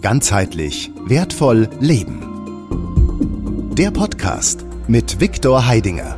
Ganzheitlich wertvoll leben. Der Podcast mit Viktor Heidinger.